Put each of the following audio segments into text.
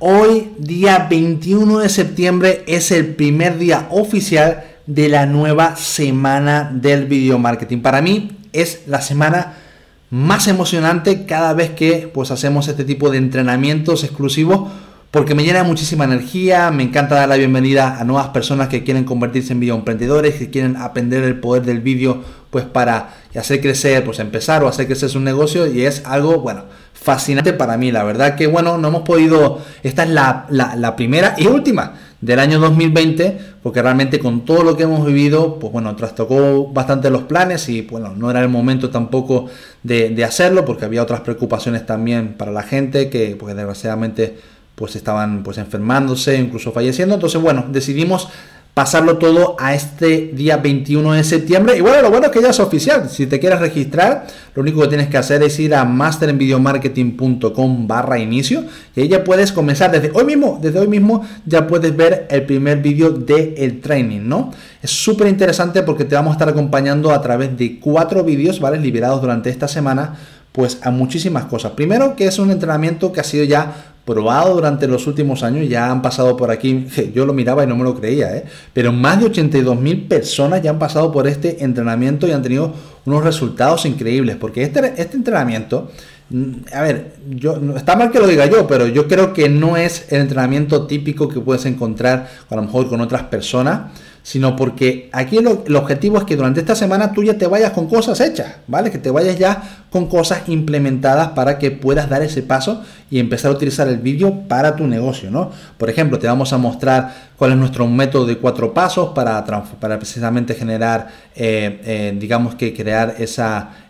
Hoy, día 21 de septiembre, es el primer día oficial de la nueva semana del video marketing. Para mí es la semana más emocionante cada vez que pues hacemos este tipo de entrenamientos exclusivos porque me llena muchísima energía, me encanta dar la bienvenida a nuevas personas que quieren convertirse en video emprendedores, que quieren aprender el poder del vídeo pues para hacer crecer, pues empezar o hacer crecer su negocio y es algo, bueno, fascinante para mí. La verdad que, bueno, no hemos podido, esta es la, primera y última del año 2020, porque realmente con todo lo que hemos vivido, pues bueno, trastocó bastante los planes y bueno, no era el momento tampoco de, hacerlo, porque había otras preocupaciones también para la gente que, pues desgraciadamente, pues estaban pues enfermándose, incluso falleciendo. Entonces, bueno, decidimos pasarlo todo a este día 21 de septiembre. Y bueno, lo bueno es que ya es oficial. Si te quieres registrar, lo único que tienes que hacer es ir a masterenvideomarketing.com barra inicio. Y ahí ya puedes comenzar desde hoy mismo. Desde hoy mismo ya puedes ver el primer vídeo del el training, ¿no? Es súper interesante porque te vamos a estar acompañando a través de cuatro vídeos, ¿vale? Liberados durante esta semana pues a muchísimas cosas. Primero que es un entrenamiento que ha sido ya probado durante los últimos años, ya han pasado por aquí, yo lo miraba y no me lo creía, ¿eh? pero más de 82 mil personas ya han pasado por este entrenamiento y han tenido unos resultados increíbles, porque este, este entrenamiento, mm, a ver, yo, está mal que lo diga yo, pero yo creo que no es el entrenamiento típico que puedes encontrar a lo mejor con otras personas sino porque aquí el objetivo es que durante esta semana tú ya te vayas con cosas hechas, ¿vale? Que te vayas ya con cosas implementadas para que puedas dar ese paso y empezar a utilizar el vídeo para tu negocio, ¿no? Por ejemplo, te vamos a mostrar cuál es nuestro método de cuatro pasos para, precisamente generar, eh, eh, digamos que crear ese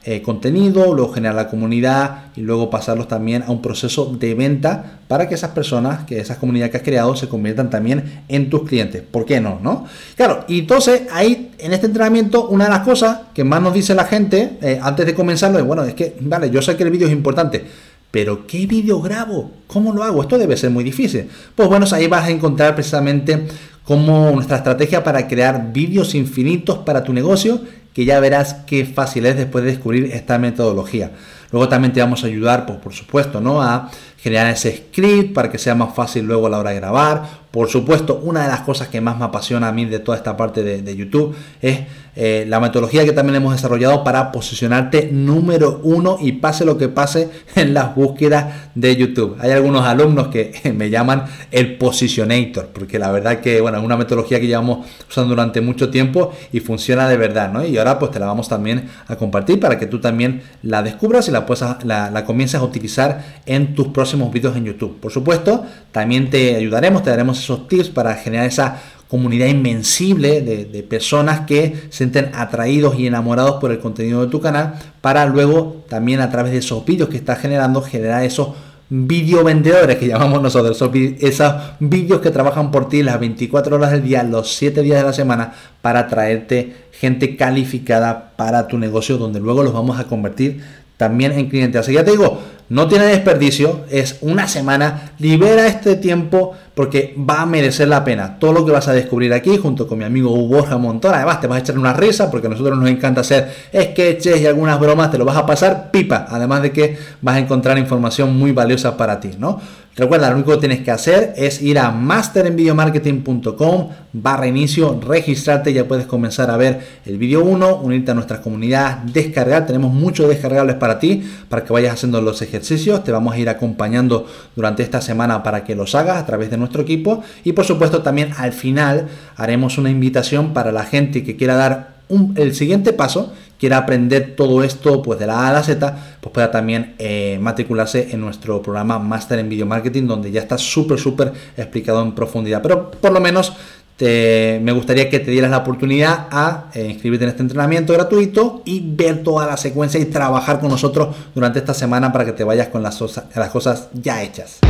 eh, contenido, luego generar la comunidad y luego pasarlos también a un proceso de venta para que esas personas, que esas comunidades que has creado se conviertan también en tus clientes. ¿Por qué no? ¿no? Claro, y entonces ahí en este entrenamiento una de las cosas que más nos dice la gente antes de comenzarlo es, bueno, es que, vale, yo sé que el vídeo es importante, pero ¿qué vídeo grabo? ¿Cómo lo hago? Esto debe ser muy difícil. Pues bueno, ahí vas a encontrar precisamente cómo nuestra estrategia para crear vídeos infinitos para tu negocio, que ya verás qué fácil es después de descubrir esta metodología. Luego también te vamos a ayudar, pues, por supuesto, ¿no? a generar ese script para que sea más fácil luego a la hora de grabar. Por supuesto, una de las cosas que más me apasiona a mí de toda esta parte de, YouTube es eh, la metodología que también hemos desarrollado para posicionarte número uno y pase lo que pase en las búsquedas de YouTube. Hay algunos alumnos que me llaman el positionator, porque la verdad que, bueno, es una metodología que llevamos usando durante mucho tiempo y funciona de verdad, ¿no? Y ahora pues te la vamos también a compartir para que tú también la descubras y la, la, la comiences a utilizar en tus próximos vídeos en YouTube. Por supuesto, también te ayudaremos, te daremos esos tips para generar esa comunidad invencible de, personas que se sienten atraídos y enamorados por el contenido de tu canal para luego también a través de esos vídeos que estás generando generar esos video vendedores que llamamos nosotros, esos vídeos que trabajan por ti las 24 horas del día, los 7 días de la semana para traerte gente calificada para tu negocio donde luego los vamos a convertir también en clientes. Así que ya te digo, no tiene desperdicio, es una semana, libera este tiempo porque va a merecer la pena. Todo lo que vas a descubrir aquí junto con mi amigo Borja Montón, además te vas a echar una risa porque a nosotros nos encanta hacer sketches y algunas bromas, te lo vas a pasar pipa, además de que vas a encontrar información muy valiosa para ti, ¿no? Recuerda, lo único que tienes que hacer es ir a masterenvideomarketing.com barra inicio, registrarte, ya puedes comenzar a ver el vídeo 1, unirte a nuestra comunidad, descargar, tenemos muchos descargables para ti, para que vayas haciendo los ejercicios, te vamos a ir acompañando durante esta semana para que los hagas a través de nuestro equipo y por supuesto también al final haremos una invitación para la gente que quiera dar el siguiente paso, quiera aprender todo esto pues de la A a la Z, pues pueda también eh, matricularse en nuestro programa Master en Video Marketing, donde ya está súper, súper explicado en profundidad. Pero por lo menos me gustaría que te dieras la oportunidad a eh, inscribirte en este entrenamiento gratuito y ver toda la secuencia y trabajar con nosotros durante esta semana para que te vayas con las, las cosas ya hechas.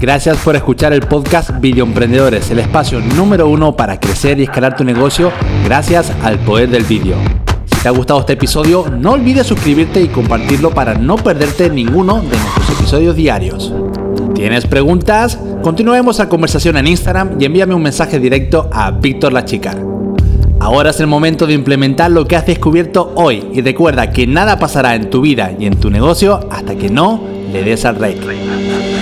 Gracias por escuchar el podcast Video Emprendedores, el espacio número uno para crecer y escalar tu negocio gracias al poder del vídeo. Si te ha gustado este episodio, no olvides suscribirte y compartirlo para no perderte ninguno de nuestros episodios diarios. ¿Tienes preguntas? Continuemos la conversación en Instagram y envíame un mensaje directo a Víctor La Chica. Ahora es el momento de implementar lo que has descubierto hoy y recuerda que nada pasará en tu vida y en tu negocio hasta que no le des al rey.